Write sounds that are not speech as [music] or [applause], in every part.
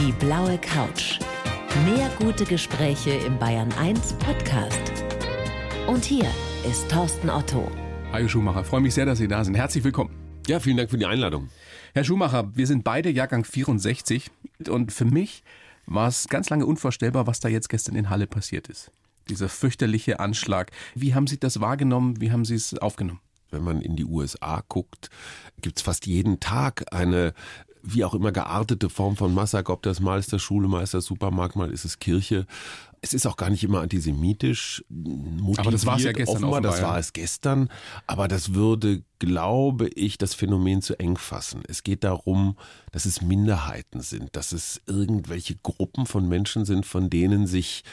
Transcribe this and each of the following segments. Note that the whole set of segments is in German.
Die blaue Couch. Mehr gute Gespräche im Bayern 1 Podcast. Und hier ist Thorsten Otto. Hajo Schumacher, freue mich sehr, dass Sie da sind. Herzlich willkommen. Ja, vielen Dank für die Einladung. Herr Schumacher, wir sind beide Jahrgang 64 und für mich war es ganz lange unvorstellbar, was da jetzt gestern in Halle passiert ist. Dieser fürchterliche Anschlag. Wie haben Sie das wahrgenommen? Wie haben Sie es aufgenommen? Wenn man in die USA guckt, gibt es fast jeden Tag eine wie auch immer geartete Form von Massaker, ob das mal ist das Schule, mal ist das Supermarkt, mal ist es Kirche. Es ist auch gar nicht immer antisemitisch. Aber das war es ja gestern offenbar, offenbar, das war es gestern. Aber das würde, glaube ich, das Phänomen zu eng fassen. Es geht darum, dass es Minderheiten sind, dass es irgendwelche Gruppen von Menschen sind, von denen sich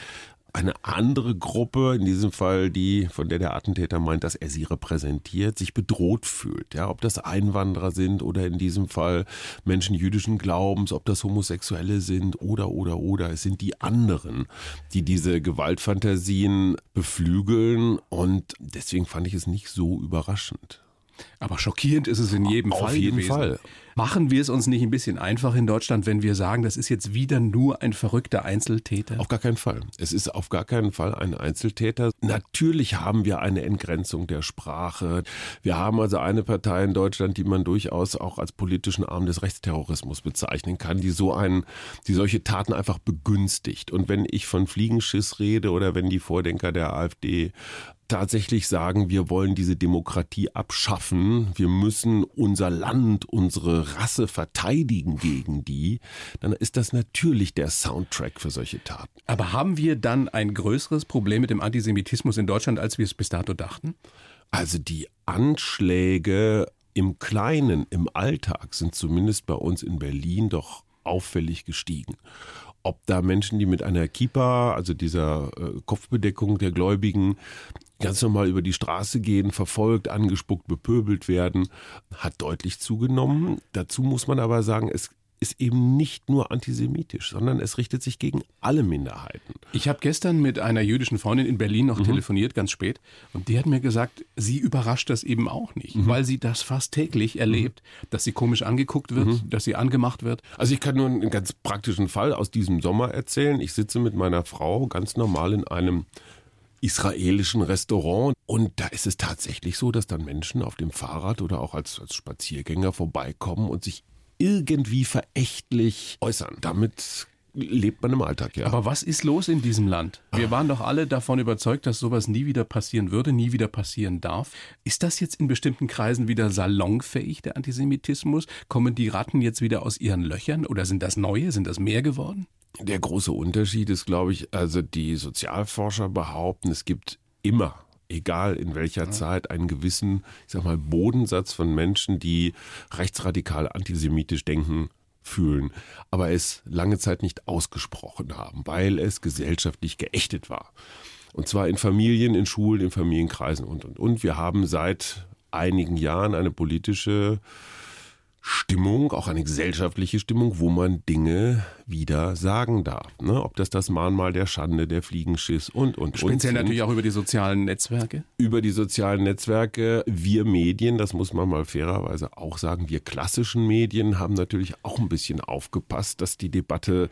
eine andere Gruppe, in diesem Fall die, von der der Attentäter meint, dass er sie repräsentiert, sich bedroht fühlt. Ja, ob das Einwanderer sind oder in diesem Fall Menschen jüdischen Glaubens, ob das Homosexuelle sind oder, oder, oder. Es sind die anderen, die diese Gewaltfantasien beflügeln und deswegen fand ich es nicht so überraschend. Aber schockierend ist es in jedem Auf Fall. jeden gewesen. Fall. Machen wir es uns nicht ein bisschen einfach in Deutschland, wenn wir sagen, das ist jetzt wieder nur ein verrückter Einzeltäter? Auf gar keinen Fall. Es ist auf gar keinen Fall ein Einzeltäter. Natürlich haben wir eine Entgrenzung der Sprache. Wir haben also eine Partei in Deutschland, die man durchaus auch als politischen Arm des Rechtsterrorismus bezeichnen kann, die so einen, die solche Taten einfach begünstigt. Und wenn ich von Fliegenschiss rede oder wenn die Vordenker der AfD tatsächlich sagen, wir wollen diese Demokratie abschaffen, wir müssen unser Land, unsere Rasse verteidigen gegen die, dann ist das natürlich der Soundtrack für solche Taten. Aber haben wir dann ein größeres Problem mit dem Antisemitismus in Deutschland, als wir es bis dato dachten? Also die Anschläge im Kleinen, im Alltag sind zumindest bei uns in Berlin doch auffällig gestiegen. Ob da Menschen, die mit einer Kippa, also dieser äh, Kopfbedeckung der Gläubigen, ganz normal über die Straße gehen, verfolgt, angespuckt, bepöbelt werden, hat deutlich zugenommen. Dazu muss man aber sagen, es ist eben nicht nur antisemitisch, sondern es richtet sich gegen alle Minderheiten. Ich habe gestern mit einer jüdischen Freundin in Berlin noch telefoniert, ganz spät, und die hat mir gesagt, sie überrascht das eben auch nicht, weil sie das fast täglich erlebt, dass sie komisch angeguckt wird, dass sie angemacht wird. Also ich kann nur einen ganz praktischen Fall aus diesem Sommer erzählen. Ich sitze mit meiner Frau ganz normal in einem israelischen Restaurant und da ist es tatsächlich so, dass dann Menschen auf dem Fahrrad oder auch als, als Spaziergänger vorbeikommen und sich irgendwie verächtlich äußern. Damit lebt man im Alltag, ja. Aber was ist los in diesem Land? Wir waren doch alle davon überzeugt, dass sowas nie wieder passieren würde, nie wieder passieren darf. Ist das jetzt in bestimmten Kreisen wieder salonfähig, der Antisemitismus? Kommen die Ratten jetzt wieder aus ihren Löchern oder sind das neue, sind das mehr geworden? Der große Unterschied ist, glaube ich, also die Sozialforscher behaupten, es gibt immer, egal in welcher Zeit, einen gewissen, ich sag mal, Bodensatz von Menschen, die rechtsradikal antisemitisch denken, fühlen, aber es lange Zeit nicht ausgesprochen haben, weil es gesellschaftlich geächtet war. Und zwar in Familien, in Schulen, in Familienkreisen und, und, und. Wir haben seit einigen Jahren eine politische Stimmung, auch eine gesellschaftliche Stimmung, wo man Dinge wieder sagen darf. Ne? Ob das das Mahnmal der Schande, der Fliegenschiss und, und, und. Speziell natürlich auch über die sozialen Netzwerke. Über die sozialen Netzwerke, wir Medien, das muss man mal fairerweise auch sagen, wir klassischen Medien haben natürlich auch ein bisschen aufgepasst, dass die Debatte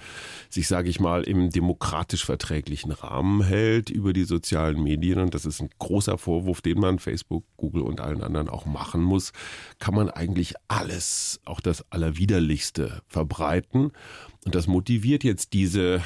sich, sage ich mal, im demokratisch verträglichen Rahmen hält über die sozialen Medien. Und das ist ein großer Vorwurf, den man Facebook, Google und allen anderen auch machen muss. Kann man eigentlich alles, auch das Allerwiderlichste verbreiten. Und das motiviert jetzt diese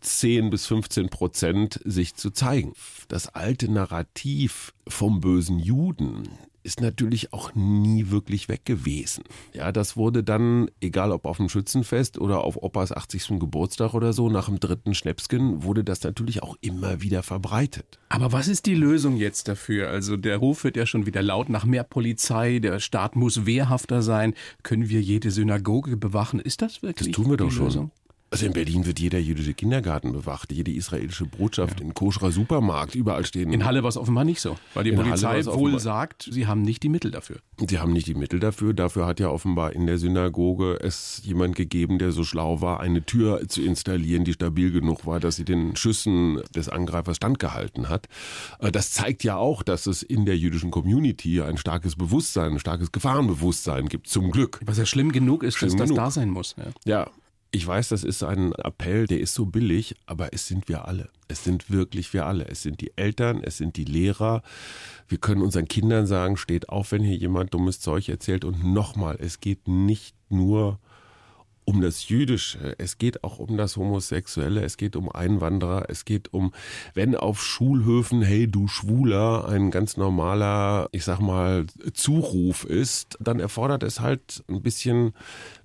10 bis 15 Prozent sich zu zeigen. Das alte Narrativ vom bösen Juden ist natürlich auch nie wirklich weg gewesen. Ja, das wurde dann, egal ob auf dem Schützenfest oder auf Opas 80. Geburtstag oder so, nach dem dritten Schnäpsken, wurde das natürlich auch immer wieder verbreitet. Aber was ist die Lösung jetzt dafür? Also der Ruf wird ja schon wieder laut nach mehr Polizei, der Staat muss wehrhafter sein. Können wir jede Synagoge bewachen? Ist das wirklich Das tun wir doch schon. Lösung? Also in Berlin wird jeder jüdische Kindergarten bewacht, jede israelische Botschaft, in koscherer Supermarkt, überall stehen. In Halle war es offenbar nicht so, weil die In Polizei wohl sagt, sie haben nicht die Mittel dafür. Sie haben nicht die Mittel dafür. Dafür hat ja offenbar in der Synagoge es jemand gegeben, der so schlau war, eine Tür zu installieren, die stabil genug war, dass sie den Schüssen des Angreifers standgehalten hat. Äh, Das zeigt ja auch, dass es in der jüdischen Community ein starkes Bewusstsein, ein starkes Gefahrenbewusstsein gibt, zum Glück. Was ja schlimm genug ist, Schlimm dass das genug. da sein muss. Ja. Ja, Ich weiß, das ist ein Appell, der ist so billig, aber es sind wir alle. Es sind wirklich wir alle. Es sind die Eltern, es sind die Lehrer. Wir können unseren Kindern sagen, steht auf, wenn hier jemand dummes Zeug erzählt. Und nochmal, es geht nicht nur um das Jüdische, es geht auch um das Homosexuelle, es geht um Einwanderer, es geht um, wenn auf Schulhöfen, hey du Schwuler, ein ganz normaler, ich sag mal, Zuruf ist, dann erfordert es halt ein bisschen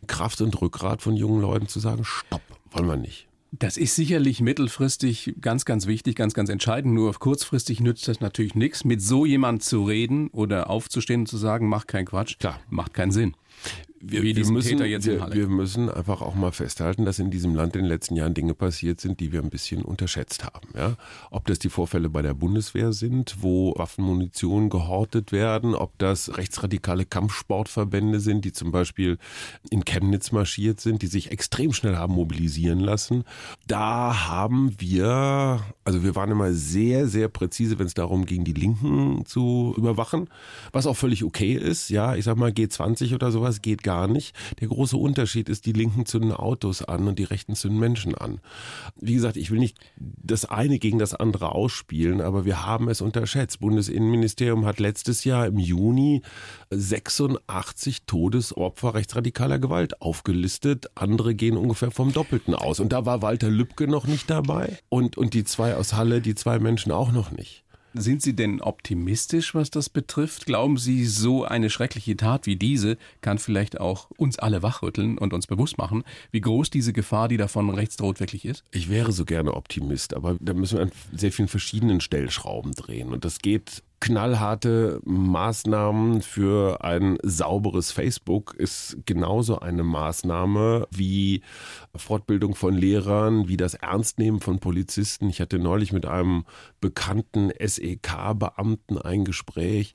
Kraft und Rückgrat von jungen Leuten zu sagen, stopp, wollen wir nicht. Das ist sicherlich mittelfristig ganz, ganz wichtig, ganz, ganz entscheidend. Nur kurzfristig nützt das natürlich nichts. Mit so jemand zu reden oder aufzustehen und zu sagen, mach keinen Quatsch, Klar. macht keinen Sinn wir, wir, müssen, wir, wir, müssen einfach auch mal festhalten, dass in diesem Land in den letzten Jahren Dinge passiert sind, die wir ein bisschen unterschätzt haben. Ja? Ob das die Vorfälle bei der Bundeswehr sind, wo Waffenmunition gehortet werden, ob das rechtsradikale Kampfsportverbände sind, die zum Beispiel in Chemnitz marschiert sind, die sich extrem schnell haben mobilisieren lassen. Da haben wir, also wir waren immer sehr, sehr präzise, wenn es darum ging, die Linken zu überwachen, was auch völlig okay ist. Ja, ich sag mal G20 oder sowas geht gar nicht. Der große Unterschied ist, die Linken zünden Autos an und die Rechten zünden Menschen an. Wie gesagt, ich will nicht das eine gegen das andere ausspielen, aber wir haben es unterschätzt. Bundesinnenministerium hat letztes Jahr im Juni 86 Todesopfer rechtsradikaler Gewalt aufgelistet. Andere gehen ungefähr vom Doppelten aus. Und da war Walter Lübcke noch nicht dabei und, und die zwei aus Halle, die zwei Menschen auch noch nicht. Sind Sie denn optimistisch, was das betrifft? Glauben Sie, so eine schreckliche Tat wie diese kann vielleicht auch uns alle wachrütteln und uns bewusst machen, wie groß diese Gefahr, die davon rechts droht, wirklich ist? Ich wäre so gerne Optimist, aber da müssen wir an sehr vielen verschiedenen Stellschrauben drehen. Und das geht knallharte Maßnahmen für ein sauberes Facebook ist genauso eine Maßnahme wie Fortbildung von Lehrern, wie das Ernstnehmen von Polizisten. Ich hatte neulich mit einem bekannten SEK-Beamten ein Gespräch,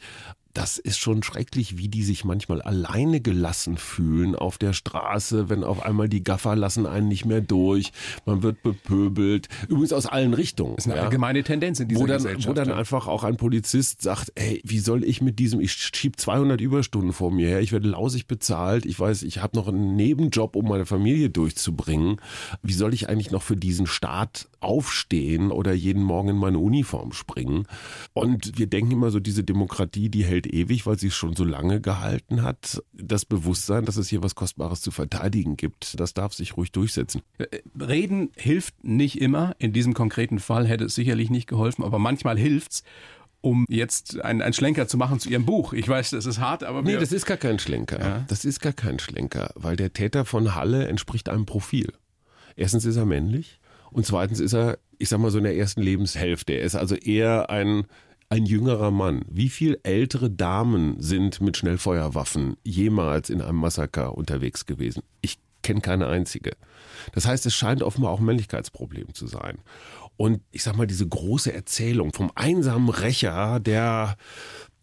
das ist schon schrecklich, wie die sich manchmal alleine gelassen fühlen auf der Straße, wenn auf einmal die Gaffer lassen einen nicht mehr durch, man wird bepöbelt, übrigens aus allen Richtungen. Das ist eine ja. allgemeine Tendenz in dieser wo dann, Gesellschaft. Wo dann ja. einfach auch ein Polizist sagt, ey, wie soll ich mit diesem, ich schieb 200 Überstunden vor mir her, ich werde lausig bezahlt, ich weiß, ich habe noch einen Nebenjob, um meine Familie durchzubringen, wie soll ich eigentlich noch für diesen Staat aufstehen oder jeden Morgen in meine Uniform springen? Und wir denken immer so, diese Demokratie, die hält hält ewig, weil sie es schon so lange gehalten hat. Das Bewusstsein, dass es hier was Kostbares zu verteidigen gibt, das darf sich ruhig durchsetzen. Äh, reden hilft nicht immer. In diesem konkreten Fall hätte es sicherlich nicht geholfen, aber manchmal hilft's um jetzt einen, Schlenker zu machen zu Ihrem Buch. Ich weiß, das ist hart, aber. Nee, das ist gar kein Schlenker. Ja. Das ist gar kein Schlenker, weil der Täter von Halle entspricht einem Profil. Erstens ist er männlich und zweitens ist er, ich sag mal so in der ersten Lebenshälfte. Er ist also eher ein ein jüngerer Mann. Wie viel ältere Damen sind mit Schnellfeuerwaffen jemals in einem Massaker unterwegs gewesen? Ich kenne keine einzige. Das heißt, es scheint offenbar auch ein Männlichkeitsproblem zu sein. Und ich sag mal, diese große Erzählung vom einsamen Rächer, der,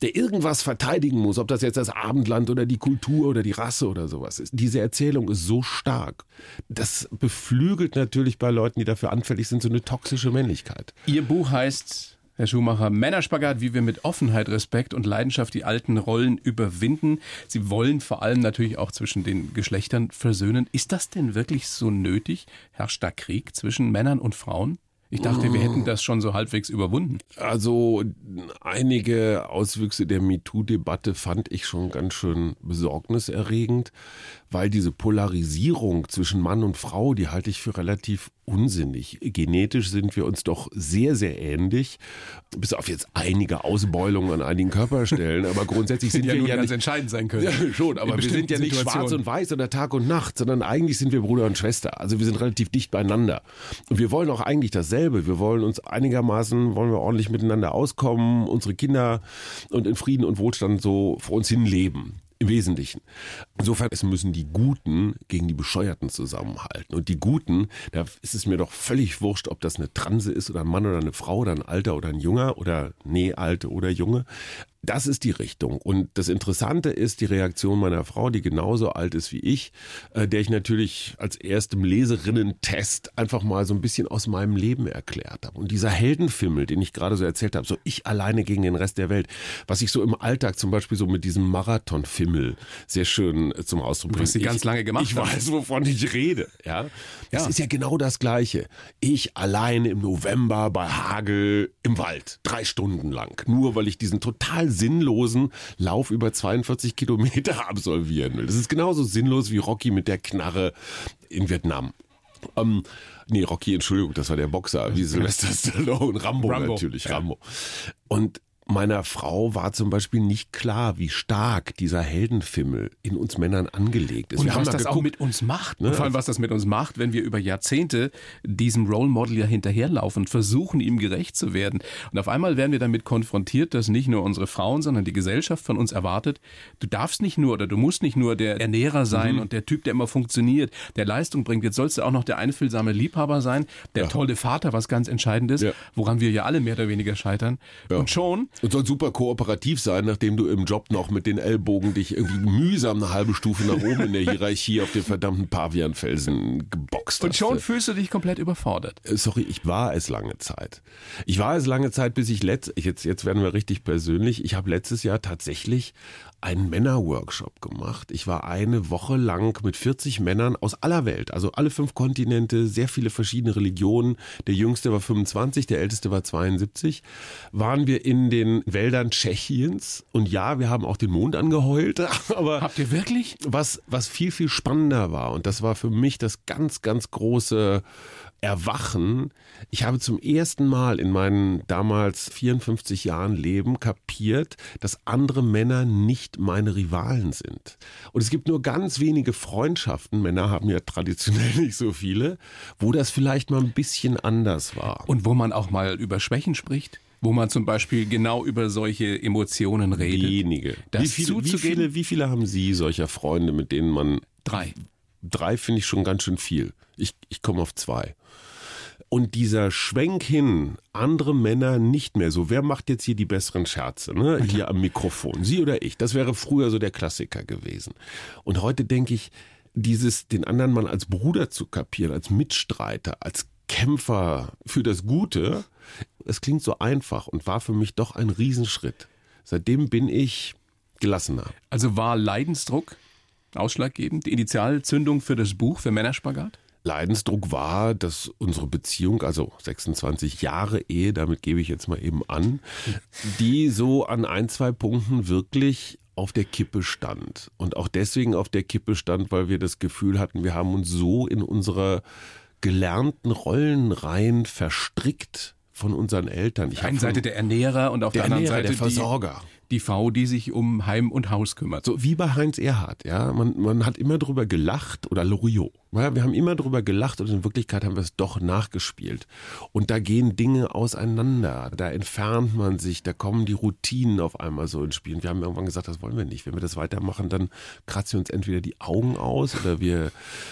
der irgendwas verteidigen muss, ob das jetzt das Abendland oder die Kultur oder die Rasse oder sowas ist. Diese Erzählung ist so stark. Das beflügelt natürlich bei Leuten, die dafür anfällig sind, so eine toxische Männlichkeit. Ihr Buch heißt Herr Schumacher, Männerspagat, wie wir mit Offenheit, Respekt und Leidenschaft die alten Rollen überwinden. Sie wollen vor allem natürlich auch zwischen den Geschlechtern versöhnen. Ist das denn wirklich so nötig? Herrscht da Krieg zwischen Männern und Frauen? Ich dachte, wir hätten das schon so halbwegs überwunden. Also einige Auswüchse der MeToo-Debatte fand ich schon ganz schön besorgniserregend, weil diese Polarisierung zwischen Mann und Frau, die halte ich für relativ unsinnig. Genetisch sind wir uns doch sehr, sehr ähnlich, bis auf jetzt einige Ausbeulungen an einigen Körperstellen. Aber grundsätzlich [laughs] sind ja wir ja ganz nicht, entscheidend sein können. Ja, schon, aber wir sind ja nicht schwarz und weiß oder Tag und Nacht, sondern eigentlich sind wir Bruder und Schwester. Also wir sind relativ dicht beieinander. Und wir wollen auch eigentlich dasselbe. Wir wollen uns einigermaßen, wollen wir ordentlich miteinander auskommen, unsere Kinder und in Frieden und Wohlstand so vor uns hin leben im Wesentlichen. Insofern, es müssen die Guten gegen die Bescheuerten zusammenhalten. Und die Guten, da ist es mir doch völlig wurscht, ob das eine Transe ist oder ein Mann oder eine Frau oder ein Alter oder ein Junger oder nee, Alte oder Junge. Das ist die Richtung. Und das Interessante ist die Reaktion meiner Frau, die genauso alt ist wie ich, äh, der ich natürlich als erstem Leserinnen-Test einfach mal so ein bisschen aus meinem Leben erklärt habe. Und dieser Heldenfimmel, den ich gerade so erzählt habe, so ich alleine gegen den Rest der Welt, was ich so im Alltag zum Beispiel so mit diesem Marathon-Fimmel sehr schön äh, zum Ausdruck bringe. Du hast sie ganz lange gemacht. Ich weiß, wovon ich rede. Ja, das ja. ist ja genau das Gleiche. Ich alleine im November bei Hagel im Wald, drei Stunden lang, nur weil ich diesen total sinnlosen Lauf über 42 Kilometer [laughs] absolvieren will. Das ist genauso sinnlos wie Rocky mit der Knarre in Vietnam. Ähm, nee, Rocky, Entschuldigung, das war der Boxer, wie [laughs] Sylvester Stallone, Rambo, Rambo natürlich, ja. Rambo. Und meiner Frau war zum Beispiel nicht klar, wie stark dieser Heldenfimmel in uns Männern angelegt ist. Und wir was das geguckt, auch mit uns macht. Ne? Vor allem, was das mit uns macht, wenn wir über Jahrzehnte diesem Role Model ja hinterherlaufen und versuchen, ihm gerecht zu werden. Und auf einmal werden wir damit konfrontiert, dass nicht nur unsere Frauen, sondern die Gesellschaft von uns erwartet, du darfst nicht nur oder du musst nicht nur der Ernährer sein mhm. und der Typ, der immer funktioniert, der Leistung bringt. Jetzt sollst du auch noch der einfühlsame Liebhaber sein, der ja. tolle Vater, was ganz entscheidend ist, ja. woran wir ja alle mehr oder weniger scheitern. Ja. Und schon und soll super kooperativ sein, nachdem du im Job noch mit den Ellbogen dich irgendwie mühsam eine halbe Stufe nach oben in der Hierarchie auf den verdammten Pavianfelsen geboxt hast. Und schon fühlst du dich komplett überfordert. Äh, sorry, ich war es lange Zeit. Ich war es lange Zeit, bis ich letzt, jetzt, jetzt werden wir richtig persönlich. Ich habe letztes Jahr tatsächlich einen Männerworkshop gemacht. Ich war eine Woche lang mit 40 Männern aus aller Welt, also alle fünf Kontinente, sehr viele verschiedene Religionen. Der jüngste war 25, der älteste war 72. Waren wir in den Wäldern Tschechiens und ja, wir haben auch den Mond angeheult. [laughs] Aber habt ihr wirklich? Was was viel viel spannender war und das war für mich das ganz ganz große Erwachen. Ich habe zum ersten Mal in meinen damals 54 Jahren Leben kapiert, dass andere Männer nicht meine Rivalen sind. Und es gibt nur ganz wenige Freundschaften, Männer haben ja traditionell [laughs] nicht so viele, wo das vielleicht mal ein bisschen anders war. Und wo man auch mal über Schwächen spricht? wo man zum Beispiel genau über solche Emotionen redet. Wenige. wie, viele, wie, viele, wie viele haben Sie solcher Freunde, mit denen man. Drei. Drei finde ich schon ganz schön viel. Ich, ich komme auf zwei. Und dieser Schwenk hin, andere Männer nicht mehr so. Wer macht jetzt hier die besseren Scherze? Ne? Hier am Mikrofon. Sie oder ich? Das wäre früher so der Klassiker gewesen. Und heute denke ich, dieses, den anderen Mann als Bruder zu kapieren, als Mitstreiter, als Kämpfer für das Gute, es klingt so einfach und war für mich doch ein Riesenschritt. Seitdem bin ich gelassener. Also war Leidensdruck ausschlaggebend, die Initialzündung für das Buch für Männerspagat? Leidensdruck war, dass unsere Beziehung, also 26 Jahre Ehe, damit gebe ich jetzt mal eben an, die so an ein, zwei Punkten wirklich auf der Kippe stand. Und auch deswegen auf der Kippe stand, weil wir das Gefühl hatten, wir haben uns so in unsere gelernten Rollenreihen verstrickt von unseren Eltern. Ich auf der einen Seite der Ernährer und auf der, der anderen Seite der Versorger. Die, Frau, die sich um Heim und Haus kümmert. So wie bei Heinz Erhardt, ja. Man, man hat immer drüber gelacht oder Loriot. Ja, wir haben immer drüber gelacht und in Wirklichkeit haben wir es doch nachgespielt. Und da gehen Dinge auseinander. Da entfernt man sich, da kommen die Routinen auf einmal so ins Spiel. Und wir haben irgendwann gesagt, das wollen wir nicht. Wenn wir das weitermachen, dann kratzen wir uns entweder die Augen aus oder wir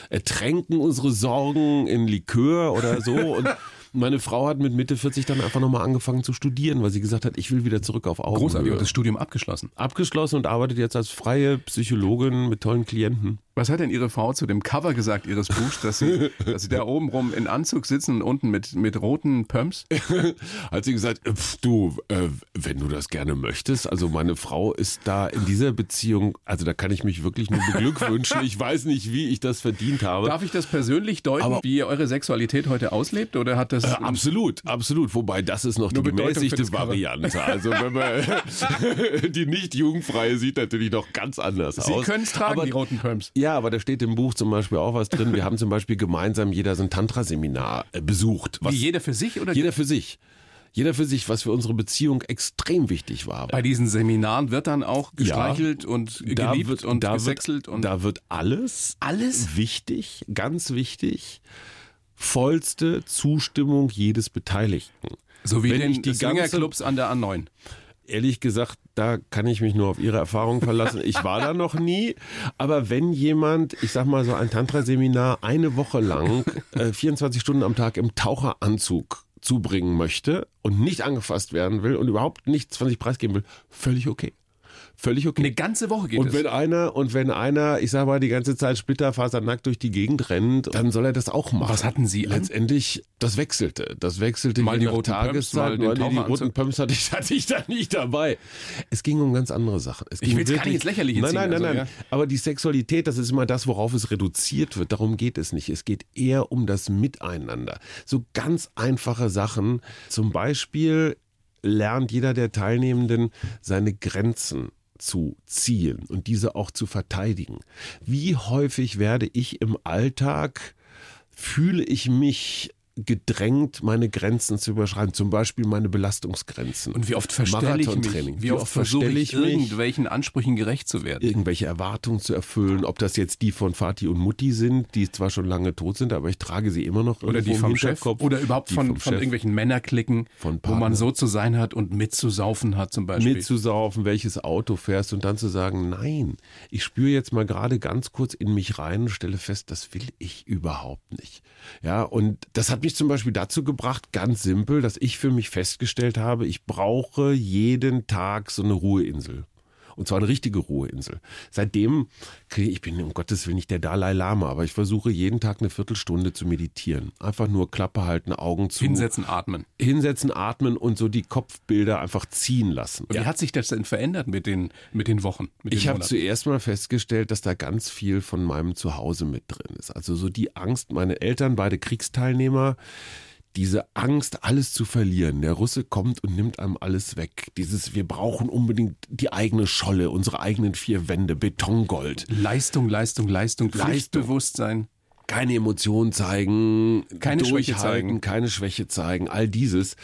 ertränken unsere Sorgen in Likör oder so. Und meine Frau hat mit Mitte 40 dann einfach nochmal angefangen zu studieren, weil sie gesagt hat, ich will wieder zurück auf Augenhöhe. Großartig, und das Studium abgeschlossen. Abgeschlossen und arbeitet jetzt als freie Psychologin mit tollen Klienten. Was hat denn Ihre Frau zu dem Cover gesagt Ihres Buchs, dass Sie, dass Sie da oben rum in Anzug sitzen und unten mit, mit roten Pumps? [laughs] hat sie gesagt, pf, du, äh, wenn du das gerne möchtest, also meine Frau ist da in dieser Beziehung, also da kann ich mich wirklich nur beglückwünschen. Ich weiß nicht, wie ich das verdient habe. Darf ich das persönlich deuten, Aber, wie ihr eure Sexualität heute auslebt? Oder hat das. Äh, absolut, absolut. Wobei das ist noch die gemäßigte Variante. Also wenn man [laughs] [laughs] die nicht jugendfreie sieht natürlich noch ganz anders Sie aus. Sie können es tragen, Aber, die roten Pumps. Ja, aber da steht im Buch zum Beispiel auch was drin. Wir haben zum Beispiel gemeinsam jeder so ein Tantra-Seminar äh, besucht. Wie jeder für sich oder? Jeder für sich. Jeder für sich, was für unsere Beziehung extrem wichtig war. Bei diesen Seminaren wird dann auch gestreichelt ja, und geliebt wird, und wird, und da wird alles, alles wichtig, ganz wichtig, vollste Zustimmung jedes Beteiligten. So wie Wenn den die Swingerclubs an der A9 ehrlich gesagt, da kann ich mich nur auf Ihre Erfahrung verlassen. Ich war da noch nie. Aber wenn jemand, ich sag mal so ein Tantra-Seminar eine Woche lang, äh, 24 Stunden am Tag im Taucheranzug zubringen möchte und nicht angefasst werden will und überhaupt nichts von sich preisgeben will, völlig okay. Völlig okay. Eine ganze Woche geht und es. wenn einer und wenn einer, ich sag mal, die ganze Zeit splitterfasernackt durch die Gegend rennt, dann soll er das auch machen. Was hatten Sie an? Letztendlich, das wechselte. Das wechselte Mal die roten Pumps, Tageszeit. mal den Mal die, die roten Pumps hatte ich, [laughs] hatte ich da nicht dabei. Es ging um ganz andere Sachen. Es ging will's gar nicht ins Lächerliche Nein, ziehen, nein, nein, also, nein. ja. Aber die Sexualität, das ist immer das, worauf es reduziert wird. Darum geht es nicht. Es geht eher um das Miteinander. So ganz einfache Sachen. Zum Beispiel lernt jeder der Teilnehmenden seine Grenzen zu ziehen und diese auch zu verteidigen. Wie häufig werde ich im Alltag, fühle ich mich gedrängt, meine Grenzen zu überschreiten, zum Beispiel meine Belastungsgrenzen. Und wie oft verstelle ich Marathontraining. mich? Wie, oft versuche verstelle ich, irgendwelchen Ansprüchen gerecht zu werden? irgendwelche Erwartungen zu erfüllen, ob das jetzt die von Vati und Mutti sind, die zwar schon lange tot sind, aber ich trage sie immer noch Oder die vom Chef? Oder überhaupt von, von irgendwelchen Männerklicken, Von wo man so zu sein hat und mitzusaufen hat zum Beispiel. mitzusaufen, welches Auto fährst und dann zu sagen, nein, ich spüre jetzt mal gerade ganz kurz in mich rein und stelle fest, das will ich überhaupt nicht. Ja, und das hat mich zum Beispiel dazu gebracht, ganz simpel, dass ich für mich festgestellt habe, ich brauche jeden Tag so eine Ruheinsel. Und zwar eine richtige Ruheinsel. Seitdem kriege ich, bin um Gottes Willen nicht der Dalai Lama, aber ich versuche jeden Tag eine Viertelstunde zu meditieren. Einfach nur Klappe halten, Augen zu. Hinsetzen, atmen. Hinsetzen, atmen und so die Kopfbilder einfach ziehen lassen. Und Wie hat sich das denn verändert mit den, mit den Wochen? Mit Ich habe zuerst mal festgestellt, dass da ganz viel von meinem Zuhause mit drin ist. Also so die Angst, meine Eltern, beide Kriegsteilnehmer, diese Angst, alles zu verlieren. Der Russe kommt und nimmt einem alles weg. Dieses, wir brauchen unbedingt die eigene Scholle, unsere eigenen vier Wände, Betongold. Leistung, Leistung, Leistung. Pflichtbewusstsein. Keine Emotionen zeigen, Keine Schwäche zeigen. keine Schwäche zeigen, all dieses.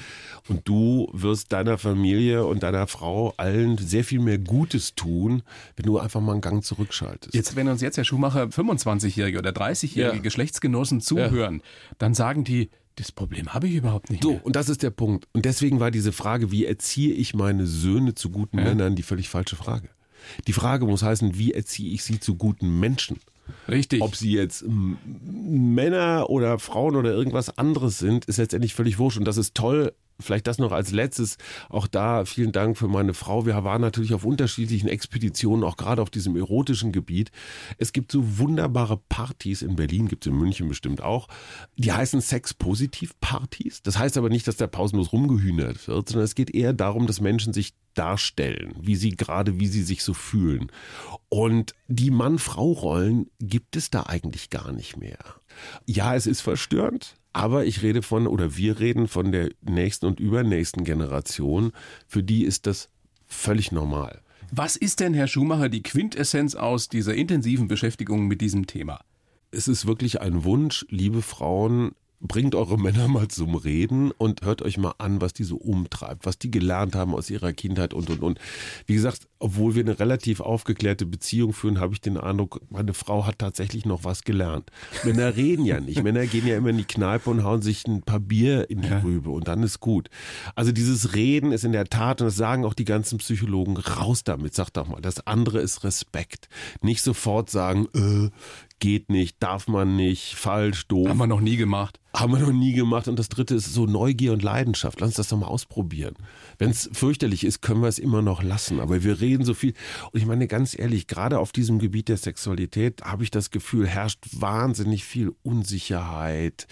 Und du wirst deiner Familie und deiner Frau allen sehr viel mehr Gutes tun, wenn du einfach mal einen Gang zurückschaltest. Jetzt, wenn uns jetzt Herr Schumacher 25-jährige oder 30-jährige Ja. Geschlechtsgenossen zuhören, dann sagen die, das Problem habe ich überhaupt nicht So, mehr. und das ist der Punkt. Und deswegen war diese Frage, wie erziehe ich meine Söhne zu guten Männern, die völlig falsche Frage. Die Frage muss heißen, wie erziehe ich sie zu guten Menschen? Richtig. Ob sie jetzt Männer oder Frauen oder irgendwas anderes sind, ist letztendlich völlig wurscht. Und das ist toll. Vielleicht das noch als letztes. Auch da vielen Dank für meine Frau. Wir waren natürlich auf unterschiedlichen Expeditionen, auch gerade auf diesem erotischen Gebiet. Es gibt so wunderbare Partys in Berlin, gibt es in München bestimmt auch. Die heißen Sex-Positiv-Partys. Das heißt aber nicht, dass da pausenlos rumgehühnert wird, sondern es geht eher darum, dass Menschen sich darstellen, wie sie gerade, wie sie sich so fühlen. Und die Mann-Frau-Rollen gibt es da eigentlich gar nicht mehr. Ja, es ist verstörend, aber ich rede von, oder wir reden von der nächsten und übernächsten Generation. Für die ist das völlig normal. Was ist denn, Herr Schumacher, die Quintessenz aus dieser intensiven Beschäftigung mit diesem Thema? Es ist wirklich ein Wunsch, liebe Frauen, bringt eure Männer mal zum Reden und hört euch mal an, was die so umtreibt, was die gelernt haben aus ihrer Kindheit und, und, und. Wie gesagt, obwohl wir eine relativ aufgeklärte Beziehung führen, habe ich den Eindruck, meine Frau hat tatsächlich noch was gelernt. Männer reden ja nicht. Männer gehen ja immer in die Kneipe und hauen sich ein paar Bier in die Rübe und dann ist gut. Also dieses Reden ist in der Tat, und das sagen auch die ganzen Psychologen, raus damit, sagt doch mal. Das andere ist Respekt. Nicht sofort sagen, äh, geht nicht, darf man nicht, falsch, doof. Haben wir noch nie gemacht. Haben wir noch nie gemacht. Und das dritte ist so Neugier und Leidenschaft. Lass uns das doch mal ausprobieren. Wenn es fürchterlich ist, können wir es immer noch lassen. Aber wir reden so viel. Und ich meine ganz ehrlich, gerade auf diesem Gebiet der Sexualität habe ich das Gefühl, herrscht wahnsinnig viel Unsicherheit,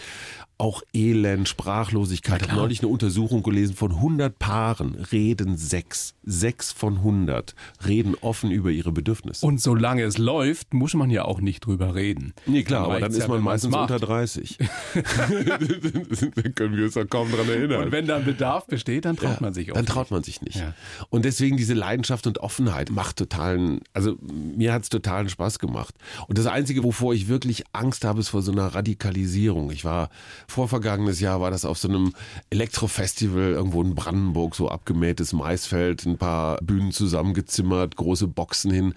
auch Elend, Sprachlosigkeit. Ich habe neulich eine Untersuchung gelesen, von 100 Paaren reden sechs. Sechs von 100 reden offen über ihre Bedürfnisse. Und solange es läuft, muss man ja auch nicht drüber reden. Nee, klar, aber dann ist ja, man meistens unter 30. [laughs] da können wir uns doch kaum dran erinnern. Und wenn dann Bedarf besteht, dann traut man sich auch Dann traut man sich nicht. Ja. Und deswegen diese Leidenschaft und Offenheit macht totalen, also mir hat's totalen Spaß gemacht. Und das Einzige, wovor ich wirklich Angst habe, ist vor so einer Radikalisierung. Ich war, vorvergangenes Jahr war das auf so einem Elektrofestival irgendwo in Brandenburg, so abgemähtes Maisfeld, ein paar Bühnen zusammengezimmert, große Boxen hin.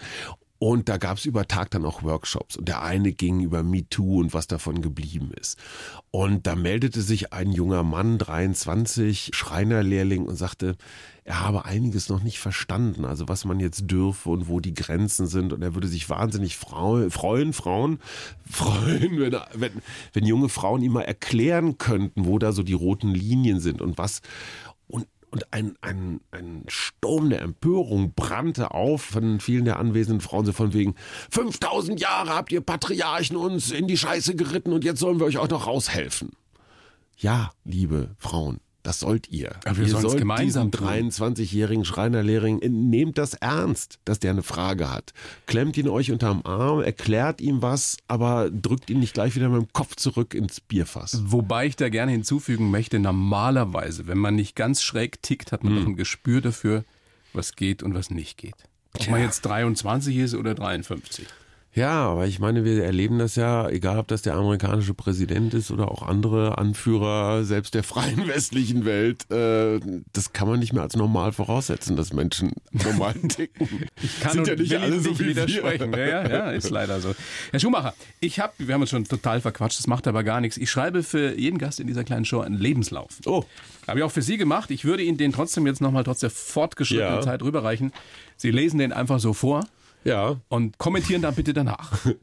Und da gab es über Tag dann auch Workshops. Und der eine ging über MeToo und was davon geblieben ist. Und da meldete sich ein junger Mann, 23, Schreinerlehrling, und sagte, er habe einiges noch nicht verstanden. Also was man jetzt dürfe und wo die Grenzen sind. Und er würde sich wahnsinnig freuen, Frauen, [laughs] freuen, wenn, wenn, wenn junge Frauen ihm mal erklären könnten, wo da so die roten Linien sind und was. Und ein, ein, ein Sturm der Empörung brannte auf von vielen der anwesenden Frauen, so von wegen, 5000 Jahre habt ihr Patriarchen uns in die Scheiße geritten und jetzt sollen wir euch auch noch raushelfen. Ja, liebe Frauen, das sollt ihr. Aber wir ihr sollt gemeinsam diesen 23-jährigen Schreinerlehrling, nehmt das ernst, dass der eine Frage hat. Klemmt ihn euch unterm Arm, erklärt ihm was, aber drückt ihn nicht gleich wieder mit dem Kopf zurück ins Bierfass. Wobei ich da gerne hinzufügen möchte, normalerweise, wenn man nicht ganz schräg tickt, hat man Hm. doch ein Gespür dafür, was geht und was nicht geht. Ob man jetzt 23 ist oder 53. Ja, aber ich meine, wir erleben das ja, egal ob das der amerikanische Präsident ist oder auch andere Anführer, selbst der freien [laughs] westlichen Welt, äh, das kann man nicht mehr als normal voraussetzen, dass Menschen [laughs] normal ticken. Kann Sind ja nicht alle so wie widersprechen. Ja, ja, ja, ist leider so. Herr Schumacher, ich habe, wir haben uns schon total verquatscht, das macht aber gar nichts. Ich schreibe für jeden Gast in dieser kleinen Show einen Lebenslauf. Oh, Habe ich auch für Sie gemacht. Ich würde Ihnen den trotzdem jetzt nochmal trotz der fortgeschrittenen Ja. Zeit rüberreichen. Sie lesen den einfach so vor ja. und kommentieren dann bitte danach. [laughs]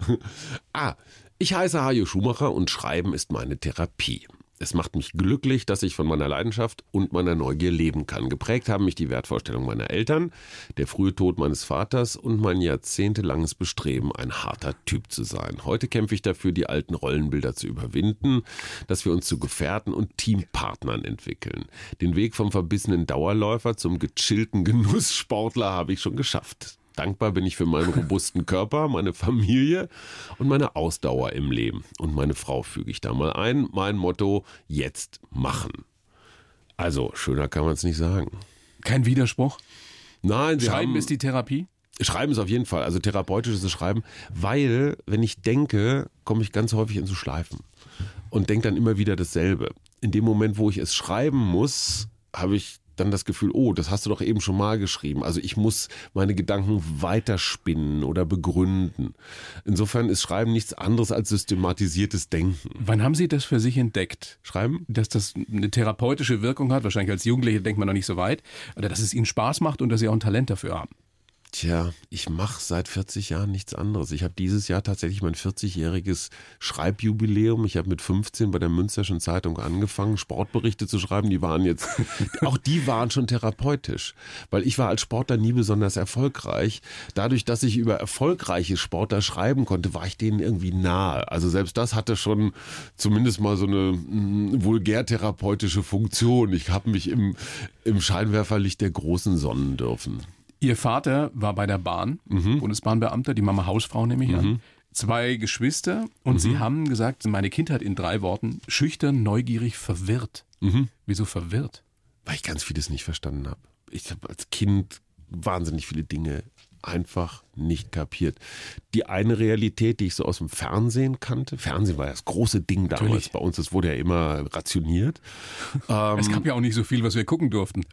Ah, ich heiße Hajo Schumacher und Schreiben ist meine Therapie. Es macht mich glücklich, dass ich von meiner Leidenschaft und meiner Neugier leben kann. Geprägt haben mich die Wertvorstellungen meiner Eltern, der frühe Tod meines Vaters und mein jahrzehntelanges Bestreben, ein harter Typ zu sein. Heute kämpfe ich dafür, die alten Rollenbilder zu überwinden, dass wir uns zu Gefährten und Teampartnern entwickeln. Den Weg vom verbissenen Dauerläufer zum gechillten [laughs] Genusssportler habe ich schon geschafft. Dankbar bin ich für meinen robusten Körper, meine Familie und meine Ausdauer im Leben. Und meine Frau füge ich da mal ein. Mein Motto, jetzt machen. Also, schöner kann man es nicht sagen. Kein Widerspruch. Nein, Sie Schreiben haben, ist die Therapie. Schreiben ist auf jeden Fall, also therapeutisches Schreiben, weil, wenn ich denke, komme ich ganz häufig in so Schleifen und denke dann immer wieder dasselbe. In dem Moment, wo ich es schreiben muss, habe ich dann das Gefühl, oh, das hast du doch eben schon mal geschrieben. Also ich muss meine Gedanken weiterspinnen oder begründen. Insofern ist Schreiben nichts anderes als systematisiertes Denken. Wann haben Sie das für sich entdeckt? Schreiben? Dass das eine therapeutische Wirkung hat, wahrscheinlich als Jugendliche denkt man noch nicht so weit, oder dass es Ihnen Spaß macht und dass Sie auch ein Talent dafür haben. Tja, ich mache seit 40 Jahren nichts anderes. Ich habe dieses Jahr tatsächlich mein 40-jähriges Schreibjubiläum. Ich habe mit 15 bei der Münsterschen Zeitung angefangen, Sportberichte zu schreiben. Die waren jetzt, [laughs] auch die waren schon therapeutisch, weil ich war als Sportler nie besonders erfolgreich. Dadurch, dass ich über erfolgreiche Sportler schreiben konnte, war ich denen irgendwie nahe. Also selbst das hatte schon zumindest mal so eine mm, vulgär-therapeutische Funktion. Ich habe mich im, im Scheinwerferlicht der großen sonnen dürfen. Ihr Vater war bei der Bahn, Bundesbahnbeamter, die Mama Hausfrau nehme ich an. Zwei Geschwister und Sie haben gesagt, meine Kindheit in drei Worten, schüchtern, neugierig, verwirrt. Wieso verwirrt? weil ich ganz vieles nicht verstanden habe. Ich habe als Kind wahnsinnig viele Dinge einfach nicht kapiert. Die eine Realität, die ich so aus dem Fernsehen kannte, Fernsehen war ja das große Ding damals Natürlich. bei uns, das wurde ja immer rationiert. Ähm, [laughs] Es gab ja auch nicht so viel, was wir gucken durften.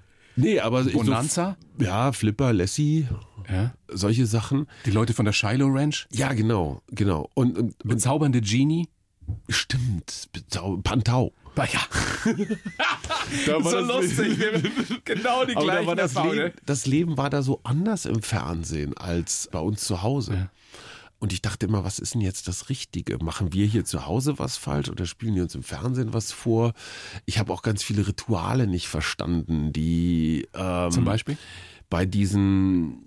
Nee, aber Bonanza? So, ja, Flipper, Lassie, Ja. solche Sachen. Die Leute von der Shiloh Ranch, Ja, genau, genau. Und, und, und bezaubernde Genie. stimmt, Pantau. Ja, [laughs] Da so lustig. genau die Aber da gleichen war das. Leben, das Leben war da so anders im Fernsehen als bei uns zu Hause. Ja. Und ich dachte immer, was ist denn jetzt das Richtige? Machen wir hier zu Hause was falsch oder spielen die uns im Fernsehen was vor? Ich habe auch ganz viele Rituale nicht verstanden, die ähm, Zum Beispiel? bei diesen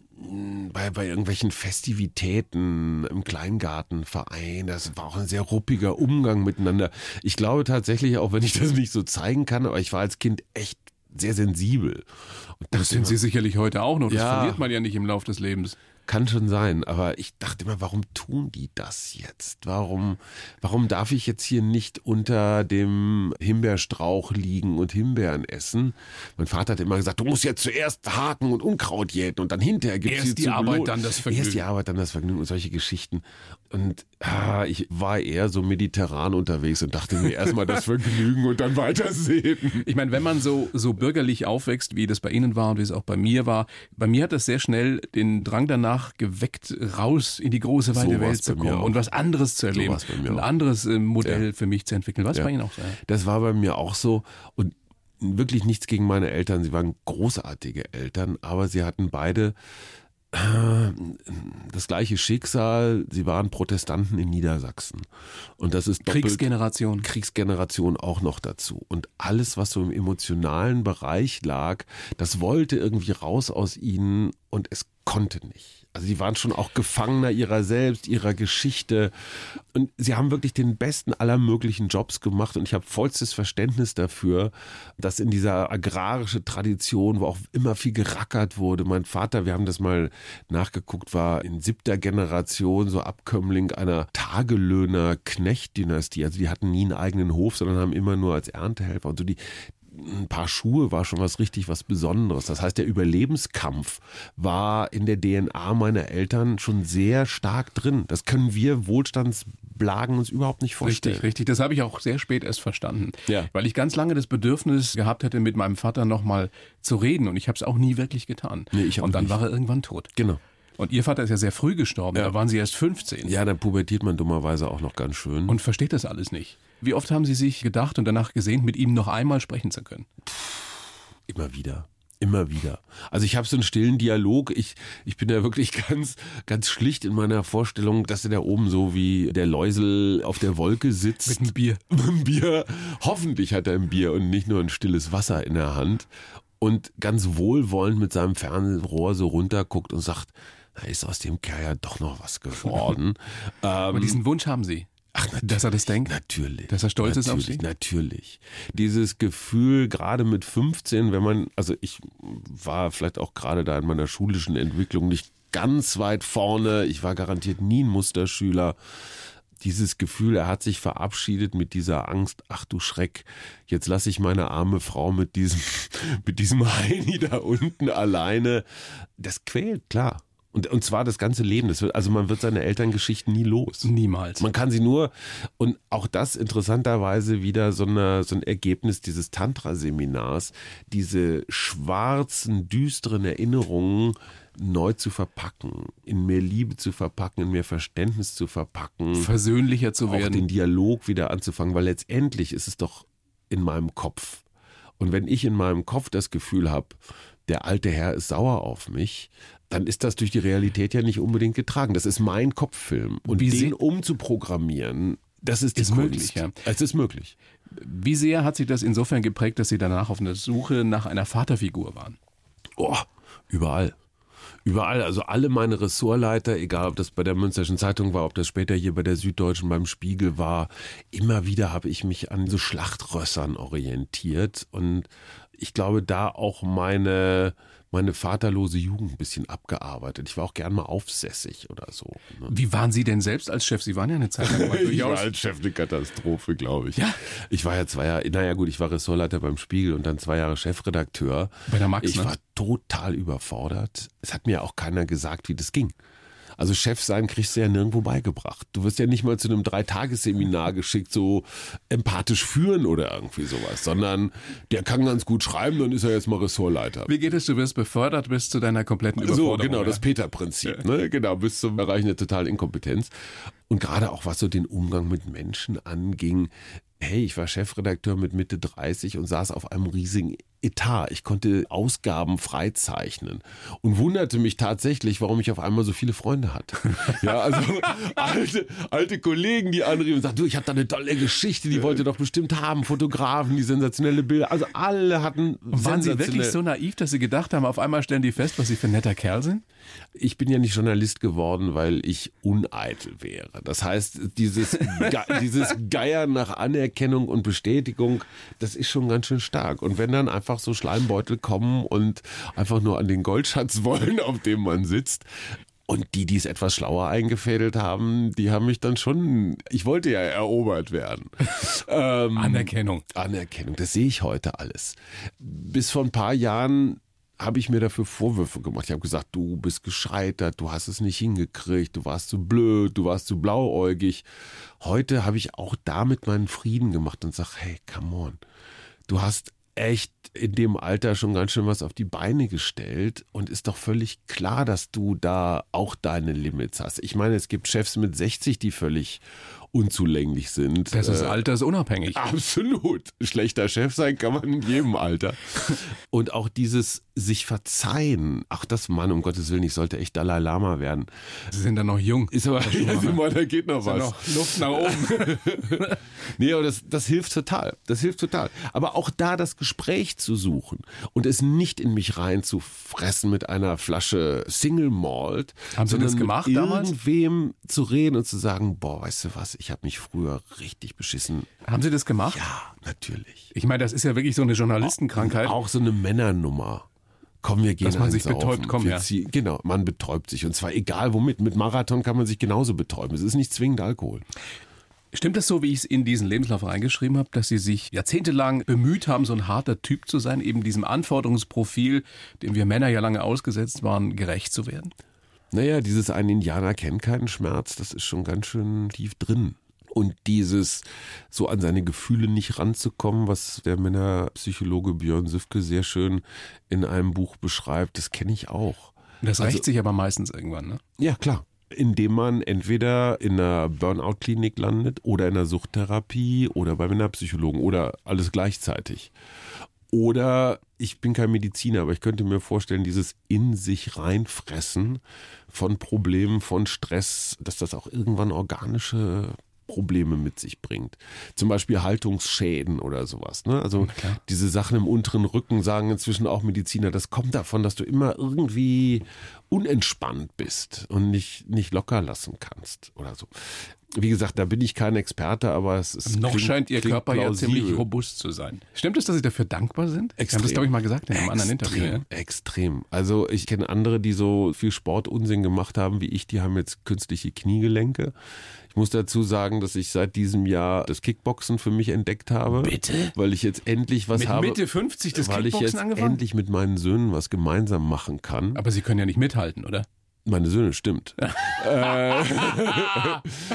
bei, bei irgendwelchen Festivitäten im Kleingartenverein, das war auch ein sehr ruppiger Umgang miteinander. Ich glaube tatsächlich, auch wenn ich das nicht so zeigen kann, aber ich war als Kind echt sehr sensibel. Und Das sind immer, Sie sicherlich heute auch noch. Das Ja. verliert man ja nicht im Laufe des Lebens. Kann schon sein, aber ich dachte immer, warum tun die das jetzt? Warum, warum darf ich jetzt hier nicht unter dem Himbeerstrauch liegen und Himbeeren essen? Mein Vater hat immer gesagt, du musst jetzt zuerst Haken und Unkraut jäten und dann hinterher gibt's Erst die Arbeit, Blo- dann das Vergnügen. Erst die Arbeit, dann das Vergnügen und solche Geschichten. Und ah, ich war eher so mediterran unterwegs und dachte mir erstmal das Vergnügen und dann weitersehen. Ich meine, wenn man so, so bürgerlich aufwächst, wie das bei Ihnen war und wie es auch bei mir war, bei mir hat das sehr schnell den Drang danach geweckt, raus in die große weite So Welt zu kommen und was anderes zu erleben, mir ein anderes äh, Modell für mich zu entwickeln. Was Ja. bei Ihnen auch so? Das war bei mir auch so und wirklich nichts gegen meine Eltern. Sie waren großartige Eltern, aber sie hatten beide das gleiche Schicksal. Sie waren Protestanten in Niedersachsen. Und das ist Kriegsgeneration. Kriegsgeneration auch noch dazu. Und alles, was so im emotionalen Bereich lag, das wollte irgendwie raus aus ihnen und es konnte nicht. Also sie waren schon auch Gefangener ihrer selbst, ihrer Geschichte. Und sie haben wirklich den besten aller möglichen Jobs gemacht. Und ich habe vollstes Verständnis dafür, dass in dieser agrarische Tradition, wo auch immer viel gerackert wurde, mein Vater, wir haben das mal nachgeguckt, war in siebter Generation so Abkömmling einer Tagelöhner-Knecht-Dynastie. Also die hatten nie einen eigenen Hof, sondern haben immer nur als Erntehelfer und so die ein paar Schuhe war schon was richtig was Besonderes. Das heißt, der Überlebenskampf war in der DNA meiner Eltern schon sehr stark drin. Das können wir Wohlstandsblagen uns überhaupt nicht vorstellen. Richtig, richtig. Das habe ich auch sehr spät erst verstanden. Ja. Weil ich ganz lange das Bedürfnis gehabt hätte, mit meinem Vater nochmal zu reden. Und ich habe es auch nie wirklich getan. Nee, ich und dann nicht. war er irgendwann tot. Genau. Und Ihr Vater ist ja sehr früh gestorben. Ja. Da waren Sie erst 15. Ja, dann pubertiert man dummerweise auch noch ganz schön. Und versteht das alles nicht. Wie oft haben Sie sich gedacht und danach gesehnt, mit ihm noch einmal sprechen zu können? Immer wieder. Immer wieder. Also ich habe so einen stillen Dialog. Ich, ich bin da wirklich [laughs] ganz, ganz schlicht in meiner Vorstellung, dass er da oben so wie der Läusel auf der Wolke sitzt. Mit einem Bier. [laughs] Mit einem Bier. Hoffentlich hat er ein Bier und nicht nur ein stilles Wasser in der Hand. Und ganz wohlwollend mit seinem Fernrohr so runterguckt und sagt, da ist aus dem Kerl ja doch noch was geworden. [laughs] Aber ähm, diesen Wunsch haben Sie. Ach, dass er das denkt? Natürlich. Dass er stolz ist auf natürlich, Sie? Natürlich. Dieses Gefühl, gerade mit 15, wenn man, also ich war vielleicht auch gerade da in meiner schulischen Entwicklung nicht ganz weit vorne. Ich war garantiert nie ein Musterschüler. Dieses Gefühl, er hat sich verabschiedet mit dieser Angst, ach du Schreck, jetzt lasse ich meine arme Frau mit diesem, [laughs] mit diesem Heini da unten alleine. Das quält, klar. Und, und zwar das ganze Leben. Das wird, also man wird seine Elterngeschichten nie los. Niemals. Man kann sie nur, und auch das interessanterweise wieder so, eine, so ein Ergebnis dieses Tantra-Seminars, diese schwarzen, düsteren Erinnerungen neu zu verpacken, in mehr Liebe zu verpacken, in mehr Verständnis zu verpacken, Versöhnlicher zu auch den werden. Dialog wieder anzufangen, weil letztendlich ist es doch in meinem Kopf. Und wenn ich in meinem Kopf das Gefühl habe, der alte Herr ist sauer auf mich, dann ist das durch die Realität ja nicht unbedingt getragen. Das ist mein Kopffilm. Und Wie den umzuprogrammieren, das ist die Ist Kunst. möglich, ja. Es ist möglich. Wie sehr hat Sie das insofern geprägt, dass Sie danach auf einer Suche nach einer Vaterfigur waren? Oh, überall. Überall, also alle meine Ressortleiter, egal ob das bei der Münsterschen Zeitung war, ob das später hier bei der Süddeutschen beim Spiegel war, immer wieder habe ich mich an so Schlachtrössern orientiert und ich glaube, da auch meine, meine vaterlose Jugend ein bisschen abgearbeitet. Ich war auch gern mal aufsässig oder so. Ne? Wie waren Sie denn selbst als Chef? Sie waren ja eine Zeit lang mal [laughs] Ich war als Chef eine Katastrophe, glaube ich. Ja? Ich war ja zwei Jahre, naja gut, ich war Ressortleiter beim Spiegel und dann zwei Jahre Chefredakteur. Bei der Max, Ich ne? war total überfordert. Es hat mir auch keiner gesagt, wie das ging. Also Chef sein kriegst du ja nirgendwo beigebracht. Du wirst ja nicht mal zu einem Dreitagesseminar geschickt, so empathisch führen oder irgendwie sowas, sondern der kann ganz gut schreiben, dann ist er jetzt mal Ressortleiter. Wie geht es? Du wirst befördert bis zu deiner kompletten So, Überforderung. genau, ja? das Peter-Prinzip, [laughs] ne? Genau, bis zum Erreichen der totalen Inkompetenz. Und gerade auch was so den Umgang mit Menschen anging. Hey, ich war Chefredakteur mit Mitte 30 und saß auf einem riesigen Etat. Ich konnte Ausgaben freizeichnen und wunderte mich tatsächlich, warum ich auf einmal so viele Freunde hatte. [laughs] Ja, also alte, alte Kollegen, die anriefen und sagten, du, ich habe da eine tolle Geschichte, die wollt ihr doch bestimmt haben. Fotografen, die sensationelle Bilder. Also alle hatten Waren Sie wirklich so naiv, dass Sie gedacht haben, auf einmal stellen die fest, was Sie für ein netter Kerl sind? ich bin ja nicht Journalist geworden, weil ich uneitel wäre. Das heißt, dieses, [laughs] Ge dieses Geiern nach Anerkennung und Bestätigung, das ist schon ganz schön stark. Und wenn dann einfach so Schleimbeutel kommen und einfach nur an den Goldschatz wollen, auf dem man sitzt, und die, die es etwas schlauer eingefädelt haben, die haben mich dann schon, ich wollte ja erobert werden. [laughs] ähm, Anerkennung. Anerkennung, das sehe ich heute alles. Bis vor ein paar Jahren habe ich mir dafür Vorwürfe gemacht. Ich habe gesagt, du bist gescheitert, du hast es nicht hingekriegt, du warst zu blöd, du warst zu blauäugig. Heute habe ich auch damit meinen Frieden gemacht und sage, hey, come on, du hast echt in dem Alter schon ganz schön was auf die Beine gestellt und ist doch völlig klar, dass du da auch deine Limits hast. Ich meine, es gibt Chefs mit 60, die völlig unzulänglich sind. Das ist äh, altersunabhängig. Absolut. Schlechter Chef sein kann man in jedem Alter. [laughs] Und auch dieses sich verzeihen. Ach, das Mann, um Gottes Willen, ich sollte echt Dalai Lama werden. Sie sind dann noch jung. Ist aber, ja, mal, da geht noch was. Noch Luft nach oben. [laughs] nee, aber das, das hilft total. Das hilft total. Aber auch da das Gespräch zu suchen und es nicht in mich reinzufressen mit einer Flasche Single Malt. Haben Sie das gemacht mit damals? irgendwem zu reden und zu sagen, boah, weißt du was, ich habe mich früher richtig beschissen. Haben Sie das gemacht? Ja, natürlich. Ich meine, das ist ja wirklich so eine Journalistenkrankheit. Auch so eine Männernummer. Komm, wir gehen Dass man sich betäubt, komm, ja. Genau, man betäubt sich. Und zwar egal womit. Mit Marathon kann man sich genauso betäuben. Es ist nicht zwingend Alkohol. Stimmt das so, wie ich es in diesen Lebenslauf reingeschrieben habe, dass Sie sich jahrzehntelang bemüht haben, so ein harter Typ zu sein, eben diesem Anforderungsprofil, dem wir Männer ja lange ausgesetzt waren, gerecht zu werden? Naja, dieses ein Indianer kennt keinen Schmerz, das ist schon ganz schön tief drin. Und dieses so an seine Gefühle nicht ranzukommen, was der Männerpsychologe Björn Süfke sehr schön in einem Buch beschreibt, das kenne ich auch. Das Also- rächt sich aber meistens irgendwann, ne? Ja, klar. Indem man entweder in einer Burnout-Klinik landet oder in einer Suchttherapie oder bei Männerpsychologen oder alles gleichzeitig. Oder ich bin kein Mediziner, aber ich könnte mir vorstellen, dieses in sich reinfressen von Problemen, von Stress, dass das auch irgendwann organische Probleme mit sich bringt. Zum Beispiel Haltungsschäden oder sowas. Ne? Also diese Sachen im unteren Rücken sagen inzwischen auch Mediziner, das kommt davon, dass du immer irgendwie unentspannt bist und nicht, nicht locker lassen kannst oder so. Wie gesagt, da bin ich kein Experte, aber es ist. Noch klingt- scheint Ihr Körper ja plausibel. ziemlich robust zu sein. Stimmt es, dass Sie dafür dankbar sind? Sie haben Extrem. das, glaube ich, mal gesagt in einem anderen Interview. Ja? Extrem, extrem. Also ich kenne andere, die so viel Sportunsinn gemacht haben wie ich, die haben jetzt künstliche Kniegelenke. Ich muss dazu sagen, dass ich seit diesem Jahr das Kickboxen für mich entdeckt habe. Bitte? Weil ich jetzt endlich was Mit habe. Mitte 50 das weil ich Kickboxen jetzt angefangen? endlich mit meinen Söhnen was gemeinsam machen kann. Aber Sie können ja nicht mithalten, oder? Meine Söhne, stimmt. [laughs] äh, [laughs]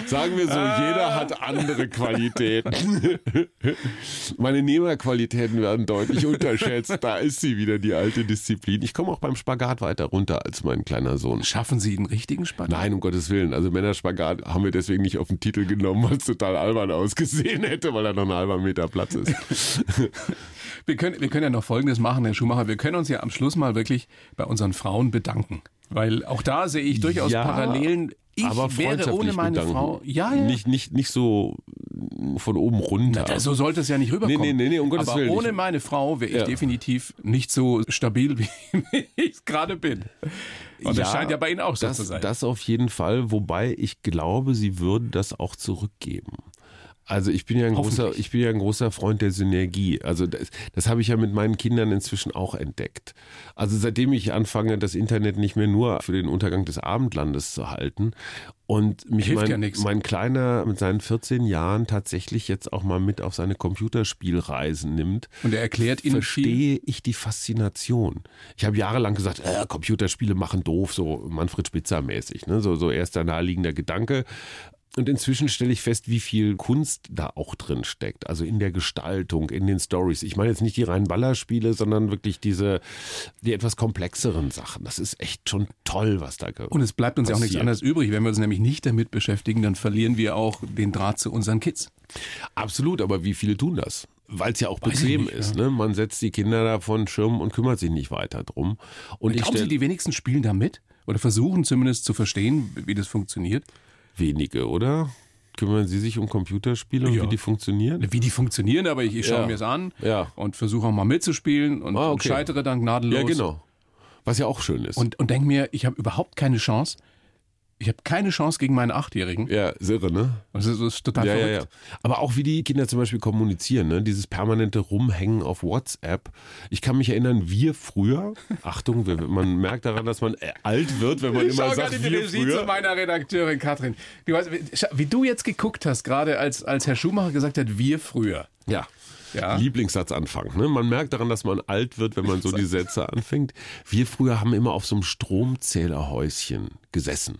sagen wir so, jeder hat andere Qualitäten. [laughs] Meine Nehmerqualitäten werden deutlich unterschätzt. Da ist sie wieder, die alte Disziplin. Ich komme auch beim Spagat weiter runter als mein kleiner Sohn. Schaffen Sie den richtigen Spagat? Nein, um Gottes Willen. Also Männerspagat haben wir deswegen nicht auf den Titel genommen, weil es total albern ausgesehen hätte, weil da noch ein halber Meter Platz ist. Wir können, wir können ja noch Folgendes machen, Herr Schumacher. Wir können uns ja am Schluss mal wirklich bei unseren Frauen bedanken. Weil auch da sehe ich durchaus Ja, Parallelen. Ich aber wäre ohne meine bedanken. Frau. Ja, ja. Nicht, nicht, nicht so von oben runter. Na, so sollte es ja nicht rüberkommen. Nee, nee, nee, um Gottes Aber Willen. ohne meine Frau wäre ich Ja. definitiv nicht so stabil, [laughs] wie ich gerade bin. Und das scheint ja bei Ihnen auch so das, zu sein. Das auf jeden Fall, wobei ich glaube, sie würden das auch zurückgeben. Also ich bin ja ein großer, ich bin ja ein großer Freund der Synergie. Also das, das habe ich ja mit meinen Kindern inzwischen auch entdeckt. Also seitdem ich anfange, das Internet nicht mehr nur für den Untergang des Abendlandes zu halten und mich Hilft mein, ja mein Kleiner mit seinen 14 Jahren tatsächlich jetzt auch mal mit auf seine Computerspielreisen nimmt, Und er erklärt Ihnen viel. verstehe ich die Faszination. Ich habe jahrelang gesagt, äh, Computerspiele machen doof, so Manfred Spitzer mäßig, ne? so, so erster naheliegender Gedanke. Und inzwischen stelle ich fest, wie viel Kunst da auch drin steckt. Also in der Gestaltung, in den Stories. Ich meine jetzt nicht die reinen Ballerspiele, sondern wirklich diese, die etwas komplexeren Sachen. Das ist echt schon toll, was da ge- Und es bleibt uns ja auch nichts passiert. anderes übrig. Wenn wir uns nämlich nicht damit beschäftigen, dann verlieren wir auch den Draht zu unseren Kids. Absolut, aber wie viele tun das? Weil es ja auch Weiß bequem nicht, ist. Ne? Man setzt die Kinder da von Schirm und kümmert sich nicht weiter drum. Und ich Glauben Sie, die wenigsten spielen da mit? Oder versuchen zumindest zu verstehen, wie das funktioniert? Wenige, oder? Kümmern Sie sich um Computerspiele und Ja. wie die funktionieren? Wie die funktionieren, aber ich, ich schaue Ja. mir es an Ja. und versuche auch mal mitzuspielen und, Ah, und okay. scheitere dann gnadenlos. Ja, genau. Was ja auch schön ist. Und, und denke mir, ich habe überhaupt keine Chance. Ich habe keine Chance gegen meinen Achtjährigen. ja, irre, ne? Ist, das ist total Ja, ja, verrückt. ja. Aber auch wie die Kinder zum Beispiel kommunizieren, ne? dieses permanente Rumhängen auf WhatsApp. Ich kann mich erinnern, wir früher, Achtung, man merkt daran, dass man äh, alt wird, wenn man Ich immer sagt, gerade die wir Regie zu früher. meiner Redakteurin Katrin. Du weißt, wie, du jetzt geguckt hast, gerade als, als Herr Schumacher gesagt hat, wir früher. Ja. ja. Lieblingssatzanfang. Ne? Man merkt daran, dass man alt wird, wenn man so die Sätze anfängt. Wir früher haben immer auf so einem Stromzählerhäuschen gesessen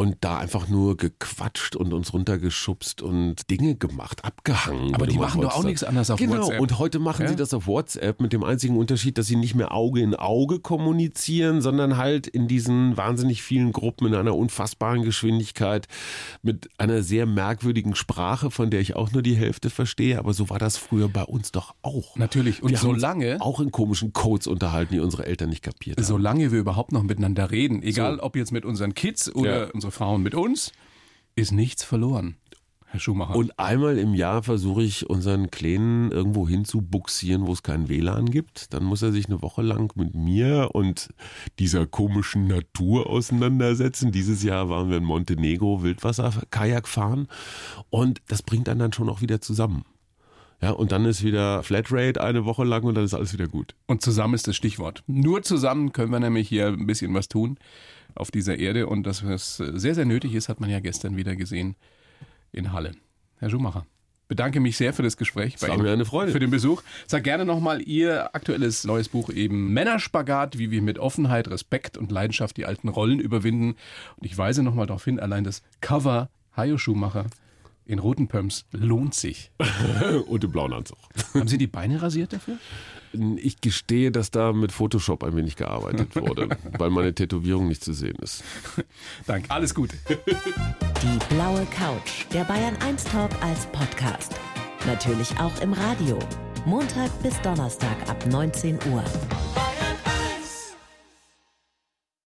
und da einfach nur gequatscht und uns runtergeschubst und Dinge gemacht, abgehangen. Aber die machen doch auch nichts anderes auf genau. WhatsApp. Genau, und heute machen ja? sie das auf WhatsApp mit dem einzigen Unterschied, dass sie nicht mehr Auge in Auge kommunizieren, sondern halt in diesen wahnsinnig vielen Gruppen in einer unfassbaren Geschwindigkeit mit einer sehr merkwürdigen Sprache, von der ich auch nur die Hälfte verstehe. Aber so war das früher bei uns doch auch. Natürlich. Und wir solange. Auch in komischen Codes unterhalten, die unsere Eltern nicht kapiert haben. Solange wir überhaupt noch miteinander reden, egal so. ob jetzt mit unseren Kids oder ja. unsere Frauen mit uns, ist nichts verloren. Herr Schumacher. Und einmal im Jahr versuche ich unseren Kleinen irgendwo hin zu buxieren, wo es kein WLAN gibt. Dann muss er sich eine Woche lang mit mir und dieser komischen Natur auseinandersetzen. Dieses Jahr waren wir in Montenegro Wildwasser-Kajak fahren und das bringt dann dann schon auch wieder zusammen. Ja, und dann ist wieder Flatrate eine Woche lang und dann ist alles wieder gut. Und zusammen ist das Stichwort. Nur zusammen können wir nämlich hier ein bisschen was tun auf dieser Erde. Und das, was sehr, sehr nötig ist, hat man ja gestern wieder gesehen in Halle. Herr Schumacher bedanke mich sehr für das Gespräch. Das war mir eine Freude. Für den Besuch. Sag gerne nochmal Ihr aktuelles neues Buch eben Männerspagat, wie wir mit Offenheit, Respekt und Leidenschaft die alten Rollen überwinden. Und ich weise nochmal darauf hin, allein das Cover Hajo Schumacher in roten Pumps lohnt sich. [laughs] und im blauen Anzug. Haben Sie die Beine rasiert dafür? Ich gestehe, dass da mit Photoshop ein wenig gearbeitet wurde, weil meine Tätowierung nicht zu sehen ist. [laughs] Danke, alles Gute. Die blaue Couch, der Bayern 1 Talk als Podcast. Natürlich auch im Radio. Montag bis Donnerstag ab 19 Uhr.